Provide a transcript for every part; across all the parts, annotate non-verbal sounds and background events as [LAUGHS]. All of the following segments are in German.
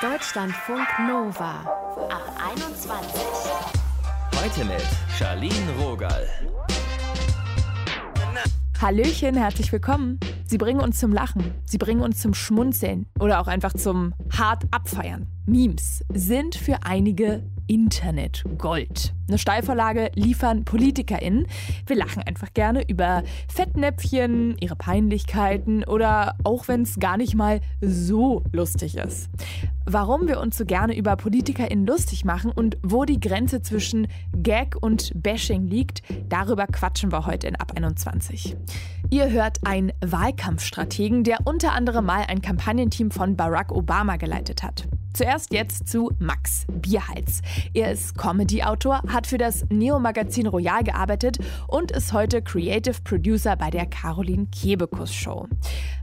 Deutschlandfunk Nova ab 21. Heute mit Charlene Rogal. Hallöchen, herzlich willkommen. Sie bringen uns zum Lachen, sie bringen uns zum Schmunzeln oder auch einfach zum hart abfeiern. Memes sind für einige Internet Gold. Eine Steilvorlage liefern PolitikerInnen. Wir lachen einfach gerne über Fettnäpfchen, ihre Peinlichkeiten oder auch wenn es gar nicht mal so lustig ist. Warum wir uns so gerne über PolitikerInnen lustig machen und wo die Grenze zwischen Gag und Bashing liegt, darüber quatschen wir heute in Ab 21. Ihr hört einen Wahlkampfstrategen, der unter anderem mal ein Kampagnenteam von Barack Obama geleitet hat. Zuerst jetzt zu Max Bierhals. Er ist Comedy-Autor, hat für das Neo-Magazin Royal gearbeitet und ist heute Creative Producer bei der Caroline Kebekus Show.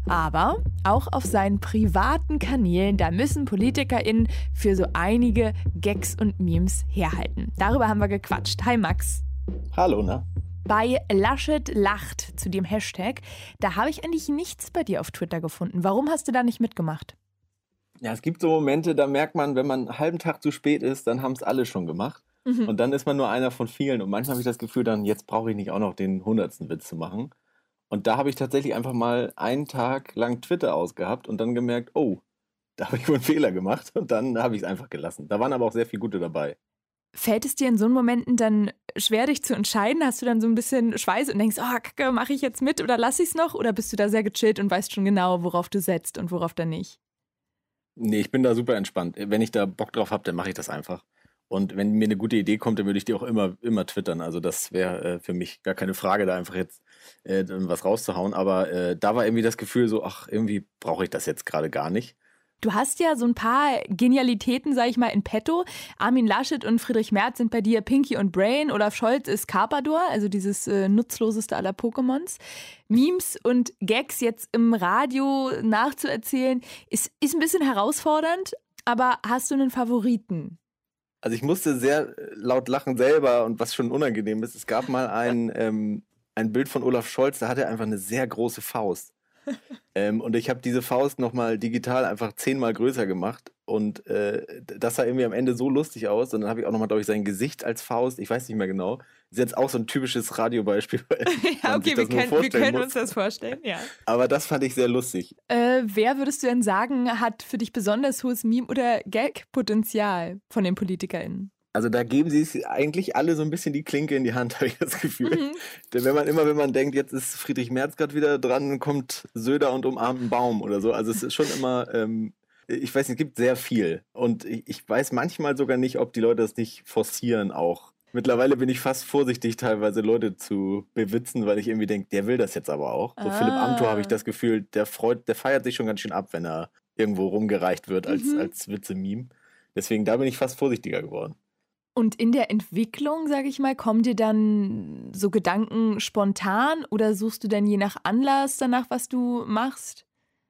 Aber auch auf seinen privaten Kanälen, da müssen PolitikerInnen für so einige Gags und Memes herhalten. Darüber haben wir gequatscht. Hi Max. Hallo, ne? Bei Laschet lacht zu dem Hashtag, da habe ich eigentlich nichts bei dir auf Twitter gefunden. Warum hast du da nicht mitgemacht? Ja, es gibt so Momente, da merkt man, wenn man einen halben Tag zu spät ist, dann haben es alle schon gemacht. Mhm. Und dann ist man nur einer von vielen. Und manchmal habe ich das Gefühl, dann jetzt brauche ich nicht auch noch den hundertsten Witz zu machen. Und da habe ich tatsächlich einfach mal einen Tag lang Twitter ausgehabt und dann gemerkt, oh, da habe ich wohl einen Fehler gemacht. Und dann habe ich es einfach gelassen. Da waren aber auch sehr viele gute dabei. Fällt es dir in so Momenten dann schwer, dich zu entscheiden? Hast du dann so ein bisschen Schweiß und denkst, oh, Kacke, mache ich jetzt mit oder lasse ich es noch? Oder bist du da sehr gechillt und weißt schon genau, worauf du setzt und worauf dann nicht? Nee, ich bin da super entspannt. Wenn ich da Bock drauf habe, dann mache ich das einfach. Und wenn mir eine gute Idee kommt, dann würde ich die auch immer, immer twittern. Also das wäre äh, für mich gar keine Frage, da einfach jetzt äh, was rauszuhauen. Aber äh, da war irgendwie das Gefühl so, ach, irgendwie brauche ich das jetzt gerade gar nicht. Du hast ja so ein paar Genialitäten, sag ich mal, in petto. Armin Laschet und Friedrich Merz sind bei dir Pinky und Brain. Olaf Scholz ist Carpador, also dieses äh, nutzloseste aller Pokémons. Memes und Gags jetzt im Radio nachzuerzählen, ist, ist ein bisschen herausfordernd. Aber hast du einen Favoriten? Also ich musste sehr laut lachen selber und was schon unangenehm ist, es gab mal ein, ähm, ein Bild von Olaf Scholz, da hat er einfach eine sehr große Faust ähm, und ich habe diese Faust nochmal digital einfach zehnmal größer gemacht. Und äh, das sah irgendwie am Ende so lustig aus. Und dann habe ich auch nochmal, glaube ich, sein Gesicht als Faust, ich weiß nicht mehr genau. Ist jetzt auch so ein typisches Radiobeispiel. [LAUGHS] ja, okay, wir können, wir können uns das vorstellen, ja. Aber das fand ich sehr lustig. Äh, wer würdest du denn sagen, hat für dich besonders hohes Meme- oder Gag-Potenzial von den PolitikerInnen? Also da geben sie es eigentlich alle so ein bisschen die Klinke in die Hand, [LAUGHS] habe ich das Gefühl. Mhm. Denn wenn man immer, wenn man denkt, jetzt ist Friedrich Merz gerade wieder dran, kommt Söder und umarmt einen Baum oder so. Also es ist schon immer, ähm, ich weiß nicht, es gibt sehr viel. Und ich, ich, weiß manchmal sogar nicht, ob die Leute das nicht forcieren auch. Mittlerweile bin ich fast vorsichtig, teilweise Leute zu bewitzen, weil ich irgendwie denke, der will das jetzt aber auch. So ah. Philipp Amthor habe ich das Gefühl, der freut, der feiert sich schon ganz schön ab, wenn er irgendwo rumgereicht wird als, mhm. als Witze-Meme. Deswegen da bin ich fast vorsichtiger geworden. Und in der Entwicklung, sage ich mal, kommen dir dann so Gedanken spontan oder suchst du dann je nach Anlass danach, was du machst?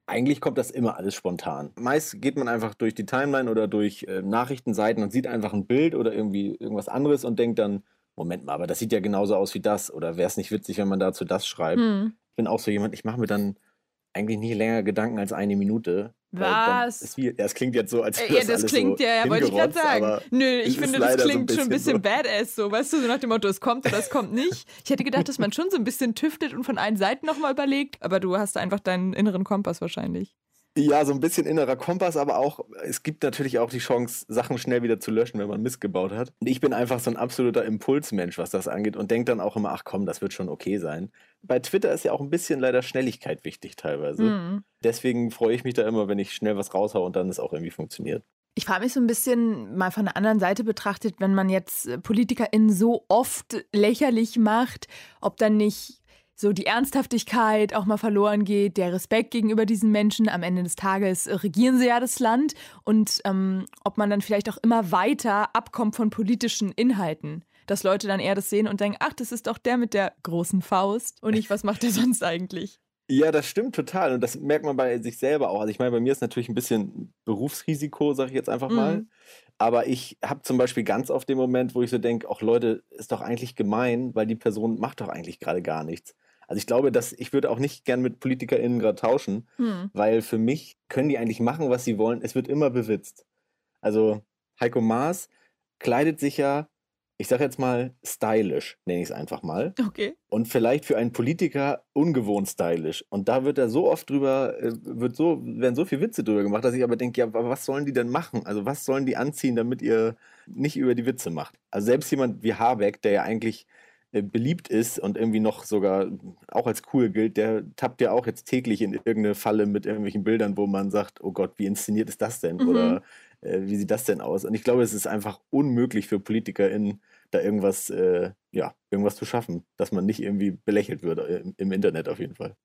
Eigentlich kommt das immer alles spontan. Meist geht man einfach durch die Timeline oder durch äh, Nachrichtenseiten und sieht einfach ein Bild oder irgendwie irgendwas anderes und denkt dann, Moment mal, aber das sieht ja genauso aus wie das. Oder wäre es nicht witzig, wenn man dazu das schreibt? Hm. Ich bin auch so jemand, ich mache mir dann eigentlich nie länger Gedanken als eine Minute. Was? Wie, das klingt jetzt so, als wäre Ja, das klingt, so ja, ja wollte ich gerade sagen. Nö, ich finde, das klingt so ein schon ein bisschen so. badass, so, weißt du, so nach dem Motto, es kommt oder es kommt nicht. Ich hätte gedacht, dass man schon so ein bisschen tüftet und von allen Seiten nochmal überlegt, aber du hast einfach deinen inneren Kompass wahrscheinlich. Ja, so ein bisschen innerer Kompass, aber auch, es gibt natürlich auch die Chance, Sachen schnell wieder zu löschen, wenn man Mist gebaut hat. Und ich bin einfach so ein absoluter Impulsmensch, was das angeht und denke dann auch immer, ach komm, das wird schon okay sein. Bei Twitter ist ja auch ein bisschen leider Schnelligkeit wichtig teilweise. Mhm. Deswegen freue ich mich da immer, wenn ich schnell was raushaue und dann es auch irgendwie funktioniert. Ich frage mich so ein bisschen mal von der anderen Seite betrachtet, wenn man jetzt PolitikerInnen so oft lächerlich macht, ob dann nicht so die Ernsthaftigkeit auch mal verloren geht, der Respekt gegenüber diesen Menschen. Am Ende des Tages regieren sie ja das Land und ähm, ob man dann vielleicht auch immer weiter abkommt von politischen Inhalten. Dass Leute dann eher das sehen und denken, ach, das ist doch der mit der großen Faust und nicht, was macht der [LAUGHS] sonst eigentlich? Ja, das stimmt total. Und das merkt man bei sich selber auch. Also ich meine, bei mir ist natürlich ein bisschen Berufsrisiko, sage ich jetzt einfach mal. Mhm. Aber ich habe zum Beispiel ganz oft den Moment, wo ich so denke, auch Leute, ist doch eigentlich gemein, weil die Person macht doch eigentlich gerade gar nichts. Also ich glaube, dass ich würde auch nicht gern mit PolitikerInnen gerade tauschen, hm. weil für mich können die eigentlich machen, was sie wollen. Es wird immer bewitzt. Also Heiko Maas kleidet sich ja, ich sag jetzt mal, stylisch, nenne ich es einfach mal. Okay. Und vielleicht für einen Politiker ungewohnt stylisch. Und da wird er so oft drüber, äh, wird so, werden so viele Witze drüber gemacht, dass ich aber denke, ja, was sollen die denn machen? Also was sollen die anziehen, damit ihr nicht über die Witze macht? Also selbst jemand wie Habeck, der ja eigentlich beliebt ist und irgendwie noch sogar auch als cool gilt, der tappt ja auch jetzt täglich in irgendeine Falle mit irgendwelchen Bildern, wo man sagt, oh Gott, wie inszeniert ist das denn? Mhm. Oder äh, wie sieht das denn aus? Und ich glaube, es ist einfach unmöglich für PolitikerInnen, da irgendwas, äh, ja, irgendwas zu schaffen, dass man nicht irgendwie belächelt wird, äh, im, im Internet auf jeden Fall.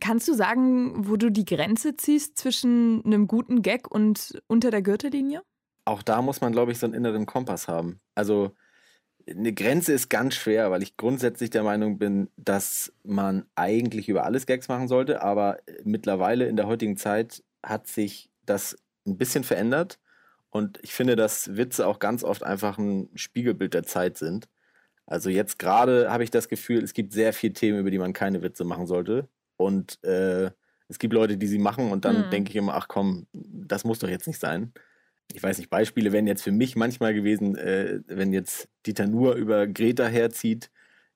Kannst du sagen, wo du die Grenze ziehst zwischen einem guten Gag und unter der Gürtellinie? Auch da muss man, glaube ich, so einen inneren Kompass haben. Also eine Grenze ist ganz schwer, weil ich grundsätzlich der Meinung bin, dass man eigentlich über alles Gags machen sollte, aber mittlerweile in der heutigen Zeit hat sich das ein bisschen verändert und ich finde, dass Witze auch ganz oft einfach ein Spiegelbild der Zeit sind. Also jetzt gerade habe ich das Gefühl, es gibt sehr viele Themen, über die man keine Witze machen sollte und äh, es gibt Leute, die sie machen und dann Hm. denke ich immer, ach komm, das muss doch jetzt nicht sein ich weiß nicht, Beispiele wären jetzt für mich manchmal gewesen, äh, wenn jetzt Dieter Nuhr über Greta herzieht,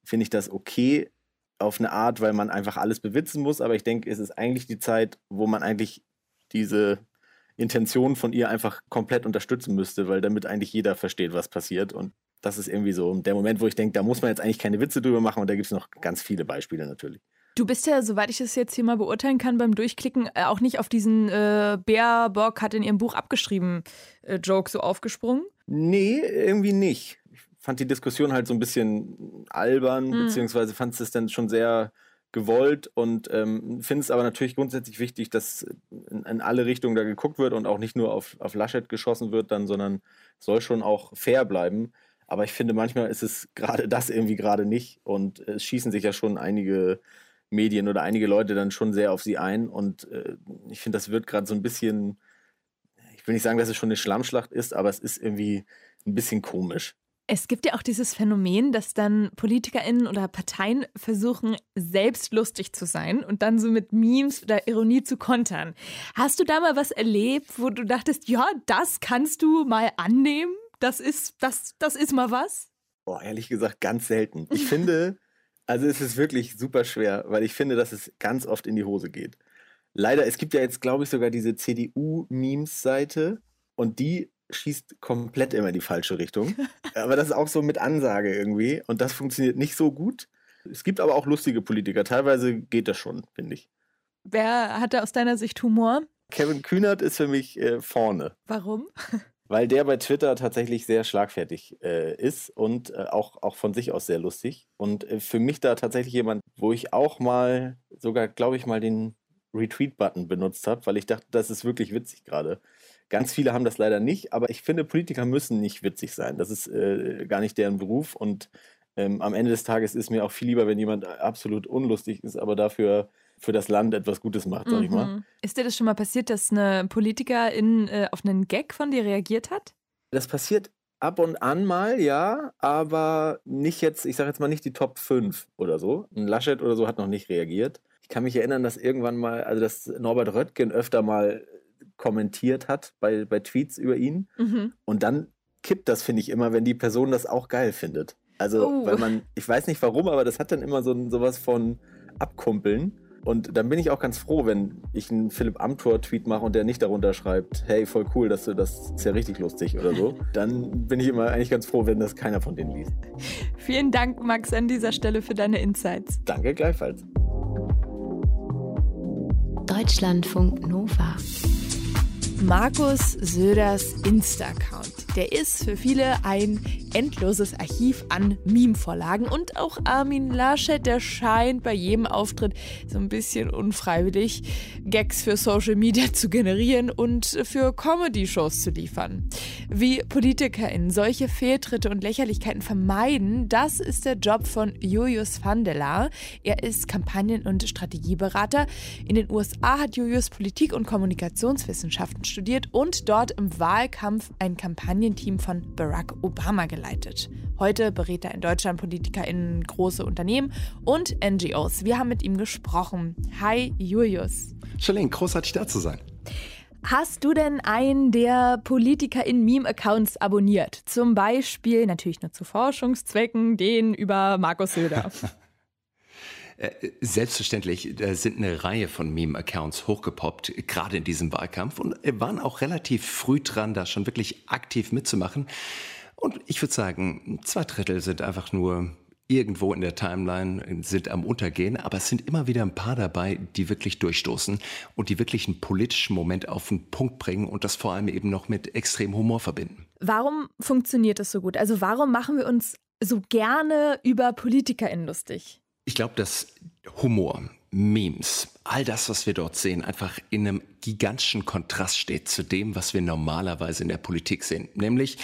finde ich das okay auf eine Art, weil man einfach alles bewitzen muss. Aber ich denke, es ist eigentlich die Zeit, wo man eigentlich diese Intention von ihr einfach komplett unterstützen müsste, weil damit eigentlich jeder versteht, was passiert. Und das ist irgendwie so der Moment, wo ich denke, da muss man jetzt eigentlich keine Witze drüber machen. Und da gibt es noch ganz viele Beispiele natürlich. Du bist ja, soweit ich das jetzt hier mal beurteilen kann, beim Durchklicken äh, auch nicht auf diesen äh, Baerbock hat in ihrem Buch abgeschrieben äh, Joke so aufgesprungen. Nee, irgendwie nicht. Ich fand die Diskussion halt so ein bisschen albern, Hm. beziehungsweise fand es dann schon sehr gewollt und ähm, finde es aber natürlich grundsätzlich wichtig, dass in, in alle Richtungen da geguckt wird und auch nicht nur auf, auf Laschet geschossen wird dann, sondern soll schon auch fair bleiben. Aber ich finde, manchmal ist es gerade das irgendwie gerade nicht und es schießen sich ja schon einige Medien oder einige Leute dann schon sehr auf sie ein und äh, ich finde, das wird gerade so ein bisschen, ich will nicht sagen, dass es schon eine Schlammschlacht ist, aber es ist irgendwie ein bisschen komisch. Es gibt ja auch dieses Phänomen, dass dann PolitikerInnen oder Parteien versuchen, selbst lustig zu sein und dann so mit Memes oder Ironie zu kontern. Hast du da mal was erlebt, wo du dachtest, ja, das kannst du mal annehmen? Das ist, das, das ist mal was? Boah, ehrlich gesagt, ganz selten. Ich finde, [LAUGHS] also es ist wirklich super schwer, weil ich finde, dass es ganz oft in die Hose geht. Leider, es gibt ja jetzt, glaube ich, sogar diese CDU-Memes-Seite und die schießt komplett immer in die falsche Richtung. [LAUGHS] Aber das ist auch so mit Ansage irgendwie und das funktioniert nicht so gut. Es gibt aber auch lustige Politiker. Teilweise geht das schon, finde ich. Wer hatte aus deiner Sicht Humor? Kevin Kühnert ist für mich äh, vorne. Warum? [LAUGHS] weil der bei Twitter tatsächlich sehr schlagfertig äh, ist und äh, auch, auch von sich aus sehr lustig. Und äh, für mich da tatsächlich jemand, wo ich auch mal, sogar glaube ich mal den Retweet-Button benutzt habe, weil ich dachte, das ist wirklich witzig gerade. Ganz viele haben das leider nicht, aber ich finde, Politiker müssen nicht witzig sein. Das ist äh, gar nicht deren Beruf und ähm, am Ende des Tages ist mir auch viel lieber, wenn jemand absolut unlustig ist, aber dafür für das Land etwas Gutes macht, sag ich mal. Mhm. Ist dir das schon mal passiert, dass eine Politikerin äh, auf einen Gag von dir reagiert hat? Das passiert ab und an mal, ja, aber nicht jetzt, ich sage jetzt mal nicht die Top 5 oder so. Ein Laschet oder so hat noch nicht reagiert. Ich kann mich erinnern, dass irgendwann mal, also dass Norbert Röttgen öfter mal kommentiert hat bei, bei Tweets über ihn. Mhm. Und dann kippt das, finde ich, immer, wenn die Person das auch geil findet. Also, Oh. weil man, ich weiß nicht warum, aber das hat dann immer so ein- sowas von Abkumpeln. Und dann bin ich auch ganz froh, wenn ich einen Philipp Amthor-Tweet mache und der nicht darunter schreibt, hey, voll cool, dass du das ist ja richtig lustig oder so. [LAUGHS] Dann bin ich immer eigentlich ganz froh, wenn das keiner von denen liest. Vielen Dank, Max, an dieser Stelle für deine Insights. Danke gleichfalls. Deutschlandfunk Nova. Markus Söders Insta-Account. Der ist für viele ein endloses Archiv an Meme-Vorlagen und auch Armin Laschet, der scheint bei jedem Auftritt so ein bisschen unfreiwillig Gags für Social Media zu generieren und für Comedy-Shows zu liefern. Wie PolitikerInnen solche Fehltritte und Lächerlichkeiten vermeiden, das ist der Job von Julius van der Laar. Er ist Kampagnen- und Strategieberater. In den USA hat Julius Politik- und Kommunikationswissenschaften studiert und dort im Wahlkampf ein Kampagnenteam von Barack Obama geleitet. Heute berät er in Deutschland PolitikerInnen große Unternehmen und NGOs. Wir haben mit ihm gesprochen. Hi Julius. Charlene, großartig da zu sein. Hast du denn einen der Politiker in Meme-Accounts abonniert? Zum Beispiel, natürlich nur zu Forschungszwecken, den über Markus Söder. [LAUGHS] Äh, selbstverständlich, da sind eine Reihe von Meme-Accounts hochgepoppt, gerade in diesem Wahlkampf und waren auch relativ früh dran, da schon wirklich aktiv mitzumachen. Und ich würde sagen, zwei Drittel sind einfach nur irgendwo in der Timeline, sind am Untergehen, aber es sind immer wieder ein paar dabei, die wirklich durchstoßen und die wirklich einen politischen Moment auf den Punkt bringen und das vor allem eben noch mit extrem Humor verbinden. Warum funktioniert das so gut? Also warum machen wir uns so gerne über PolitikerInnen lustig? Ich glaube, dass Humor, Memes, all das, was wir dort sehen, einfach in einem gigantischen Kontrast steht zu dem, was wir normalerweise in der Politik sehen. Nämlich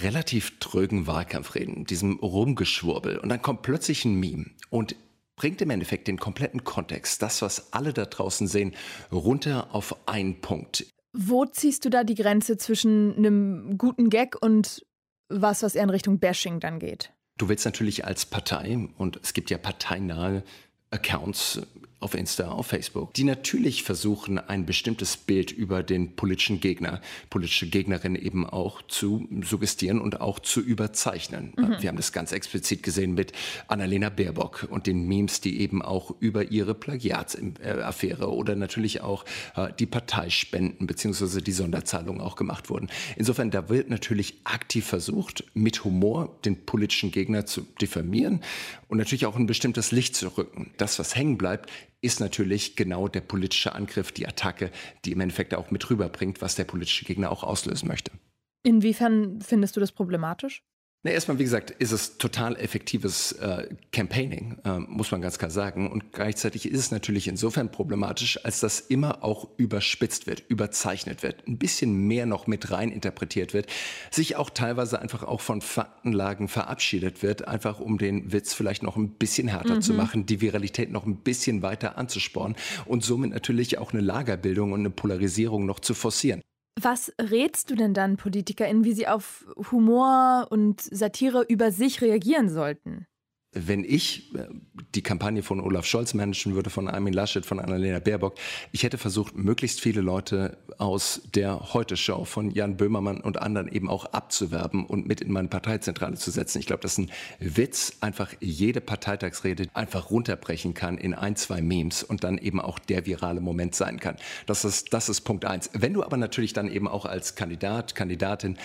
relativ trögen Wahlkampfreden, diesem Rumgeschwurbel. Und dann kommt plötzlich ein Meme und bringt im Endeffekt den kompletten Kontext, das, was alle da draußen sehen, runter auf einen Punkt. Wo ziehst du da die Grenze zwischen einem guten Gag und was, was eher in Richtung Bashing dann geht? Du willst natürlich als Partei, und es gibt ja parteinahe Accounts auf Insta, auf Facebook, die natürlich versuchen, ein bestimmtes Bild über den politischen Gegner, politische Gegnerin eben auch zu suggestieren und auch zu überzeichnen. Mhm. Wir haben das ganz explizit gesehen mit Annalena Baerbock und den Memes, die eben auch über ihre Plagiatsaffäre oder natürlich auch äh, die Parteispenden bzw. die Sonderzahlungen auch gemacht wurden. Insofern, da wird natürlich aktiv versucht, mit Humor den politischen Gegner zu diffamieren und natürlich auch ein bestimmtes Licht zu rücken. Das, was hängen bleibt, ist natürlich genau der politische Angriff, die Attacke, die im Endeffekt auch mit rüberbringt, was der politische Gegner auch auslösen möchte. Inwiefern findest du das problematisch? Na, erstmal, wie gesagt, ist es total effektives äh, Campaigning, äh, muss man ganz klar sagen. Und gleichzeitig ist es natürlich insofern problematisch, als das immer auch überspitzt wird, überzeichnet wird, ein bisschen mehr noch mit rein interpretiert wird, sich auch teilweise einfach auch von Faktenlagen verabschiedet wird, einfach um den Witz vielleicht noch ein bisschen härter mhm. zu machen, die Viralität noch ein bisschen weiter anzuspornen und somit natürlich auch eine Lagerbildung und eine Polarisierung noch zu forcieren. Was rätst du denn dann PolitikerInnen, wie sie auf Humor und Satire über sich reagieren sollten? Wenn ich äh, die Kampagne von Olaf Scholz managen würde, von Armin Laschet, von Annalena Baerbock, ich hätte versucht, möglichst viele Leute aus der Heute-Show von Jan Böhmermann und anderen eben auch abzuwerben und mit in meine Parteizentrale zu setzen. Ich glaube, dass ein Witz einfach jede Parteitagsrede einfach runterbrechen kann in ein, zwei Memes und dann eben auch der virale Moment sein kann. Das ist, das ist Punkt eins. Wenn du aber natürlich dann eben auch als Kandidat, Kandidatin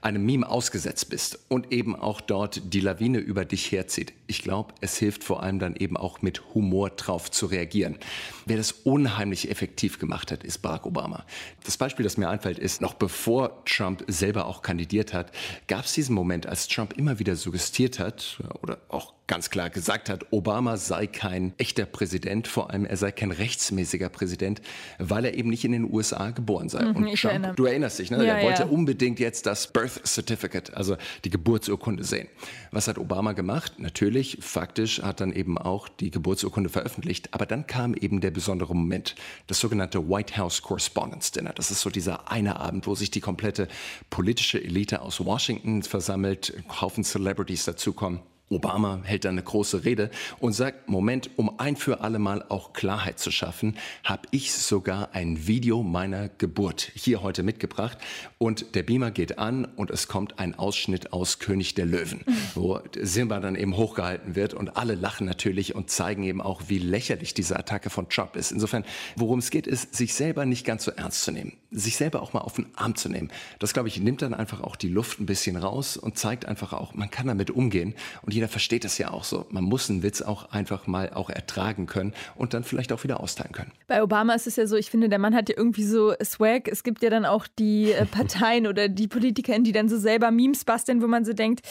einem Meme ausgesetzt bist und eben auch dort die Lawine über dich herzieht, ich glaube, es hilft vor allem dann eben auch mit Humor drauf zu reagieren. Wer das unheimlich effektiv gemacht hat, ist Barack Obama. Das Beispiel, das mir einfällt, ist, noch bevor Trump selber auch kandidiert hat, gab es diesen Moment, als Trump immer wieder suggestiert hat oder auch ganz klar gesagt hat, Obama sei kein echter Präsident, vor allem er sei kein rechtsmäßiger Präsident, weil er eben nicht in den USA geboren sei. Mhm, Und Trump, erinnere. du erinnerst dich, ne? Ja, er wollte ja. unbedingt jetzt das Birth Certificate, also die Geburtsurkunde sehen. Was hat Obama gemacht? Natürlich, faktisch hat dann eben auch die Geburtsurkunde veröffentlicht, aber dann kam eben der besondere Moment, das sogenannte White House Correspondence Dinner. Das ist so dieser eine Abend, wo sich die komplette politische Elite aus Washington versammelt, Haufen Celebrities dazukommen. Obama hält dann eine große Rede und sagt, Moment, um ein für alle Mal auch Klarheit zu schaffen, habe ich sogar ein Video meiner Geburt hier heute mitgebracht. Und der Beamer geht an und es kommt ein Ausschnitt aus König der Löwen, wo Simba dann eben hochgehalten wird und alle lachen natürlich und zeigen eben auch, wie lächerlich diese Attacke von Trump ist. Insofern, worum es geht, ist, sich selber nicht ganz so ernst zu nehmen, sich selber auch mal auf den Arm zu nehmen. Das, glaube ich, nimmt dann einfach auch die Luft ein bisschen raus und zeigt einfach auch, man kann damit umgehen. Und jeder versteht es ja auch so. Man muss einen Witz auch einfach mal auch ertragen können und dann vielleicht auch wieder austeilen können. Bei Obama ist es ja so, ich finde, der Mann hat ja irgendwie so Swag. Es gibt ja dann auch die äh, [LAUGHS] Parteien oder die Politiker, die dann so selber Memes basteln, wo man so denkt,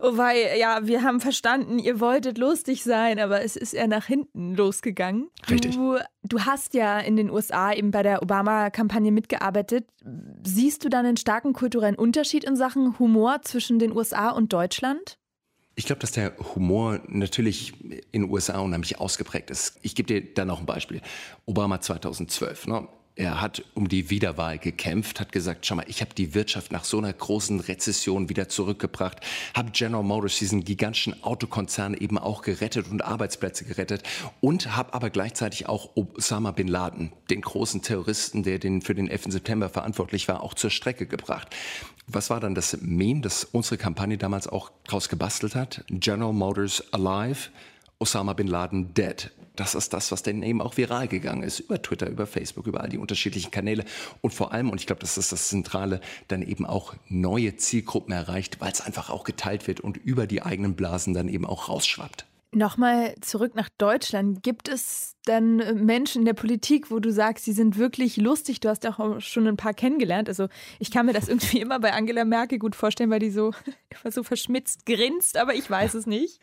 oh weil, ja, wir haben verstanden, ihr wolltet lustig sein, aber es ist eher nach hinten losgegangen. Richtig. Du, du hast ja in den USA eben bei der Obama-Kampagne mitgearbeitet. Siehst du dann einen starken kulturellen Unterschied in Sachen Humor zwischen den USA und Deutschland? Ich glaube, dass der Humor natürlich in den USA unheimlich ausgeprägt ist. Ich gebe dir da noch ein Beispiel. Obama 2012. Ne? Er hat um die Wiederwahl gekämpft, hat gesagt, schau mal, ich habe die Wirtschaft nach so einer großen Rezession wieder zurückgebracht, habe General Motors, diesen gigantischen Autokonzern, eben auch gerettet und Arbeitsplätze gerettet und habe aber gleichzeitig auch Osama bin Laden, den großen Terroristen, der den, für den 11. September verantwortlich war, auch zur Strecke gebracht. Was war dann das Meme, das unsere Kampagne damals auch rausgebastelt hat? General Motors alive, Osama bin Laden dead das ist das, was dann eben auch viral gegangen ist, über Twitter, über Facebook, über all die unterschiedlichen Kanäle und vor allem, und ich glaube, das ist das Zentrale, dann eben auch neue Zielgruppen erreicht, weil es einfach auch geteilt wird und über die eigenen Blasen dann eben auch rausschwappt. Nochmal zurück nach Deutschland. Gibt es dann äh, Menschen in der Politik, wo du sagst, sie sind wirklich lustig? Du hast ja auch schon ein paar kennengelernt. Also ich kann mir das irgendwie [LAUGHS] immer bei Angela Merkel gut vorstellen, weil die so, [LAUGHS] so verschmitzt grinst, aber ich weiß es nicht.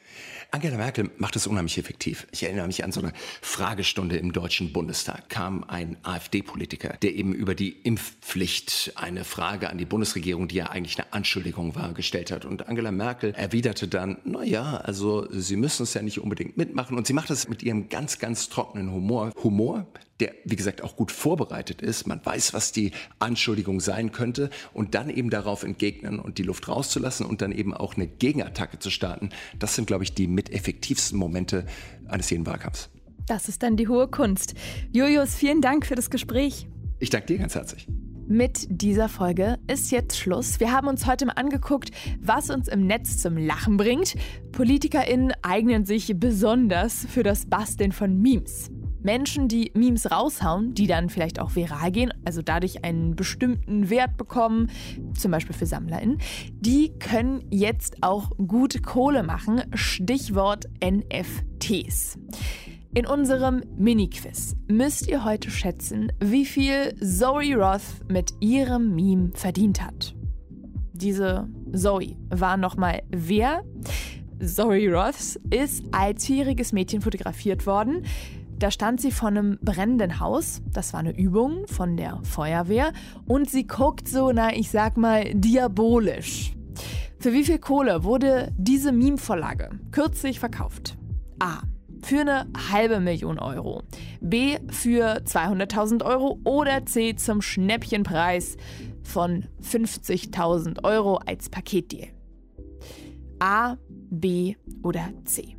Angela Merkel macht es unheimlich effektiv. Ich erinnere mich an so eine Fragestunde im Deutschen Bundestag. Kam ein AfD-Politiker, der eben über die Impfpflicht eine Frage an die Bundesregierung, die ja eigentlich eine Anschuldigung war, gestellt hat. Und Angela Merkel erwiderte dann, na ja, also Sie müssen es ja ja nicht unbedingt mitmachen. Und sie macht das mit ihrem ganz, ganz trockenen Humor. Humor, der, wie gesagt, auch gut vorbereitet ist. Man weiß, was die Anschuldigung sein könnte und dann eben darauf entgegnen und die Luft rauszulassen und dann eben auch eine Gegenattacke zu starten. Das sind, glaube ich, die mit effektivsten Momente eines jeden Wahlkampfs. Das ist dann die hohe Kunst. Julius, vielen Dank für das Gespräch. Ich danke dir ganz herzlich. Mit dieser Folge ist jetzt Schluss. Wir haben uns heute mal angeguckt, was uns im Netz zum Lachen bringt. PolitikerInnen eignen sich besonders für das Basteln von Memes. Menschen, die Memes raushauen, die dann vielleicht auch viral gehen, also dadurch einen bestimmten Wert bekommen, zum Beispiel für SammlerInnen, die können jetzt auch gut Kohle machen. Stichwort NFTs. In unserem Mini-Quiz müsst ihr heute schätzen, wie viel Zoe Roth mit ihrem Meme verdient hat. Diese Zoe war nochmal wer? Zoe Roth ist als vierjähriges Mädchen fotografiert worden. Da stand sie vor einem brennenden Haus. Das war eine Übung von der Feuerwehr. Und sie guckt so, na, ich sag mal, diabolisch. Für wie viel Kohle wurde diese Meme-Vorlage kürzlich verkauft? A für eine halbe Million Euro, B für 200.000 Euro oder C zum Schnäppchenpreis von 50.000 Euro als Paketdeal. A, B oder C.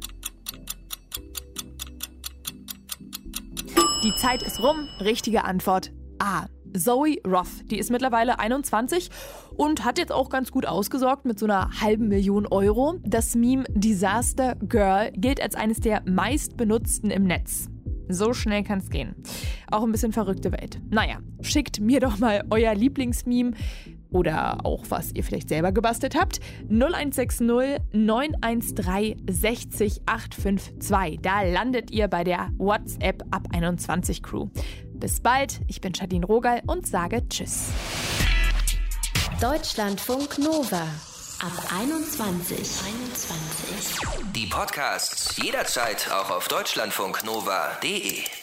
Die Zeit ist rum. Richtige Antwort A. Zoe Roth, die ist mittlerweile 21 und hat jetzt auch ganz gut ausgesorgt mit so einer halben Million Euro. Das Meme Disaster Girl gilt als eines der meistbenutzten im Netz. So schnell kann es gehen. Auch ein bisschen verrückte Welt. Naja, schickt mir doch mal euer Lieblingsmeme oder auch was ihr vielleicht selber gebastelt habt. 0160 913 60 852. Da landet ihr bei der WhatsApp ab 21 Crew. Bis bald, ich bin Shadin Rogal und sage Tschüss. Deutschlandfunk Nova ab 21. 21. Die Podcasts jederzeit auch auf deutschlandfunknova.de.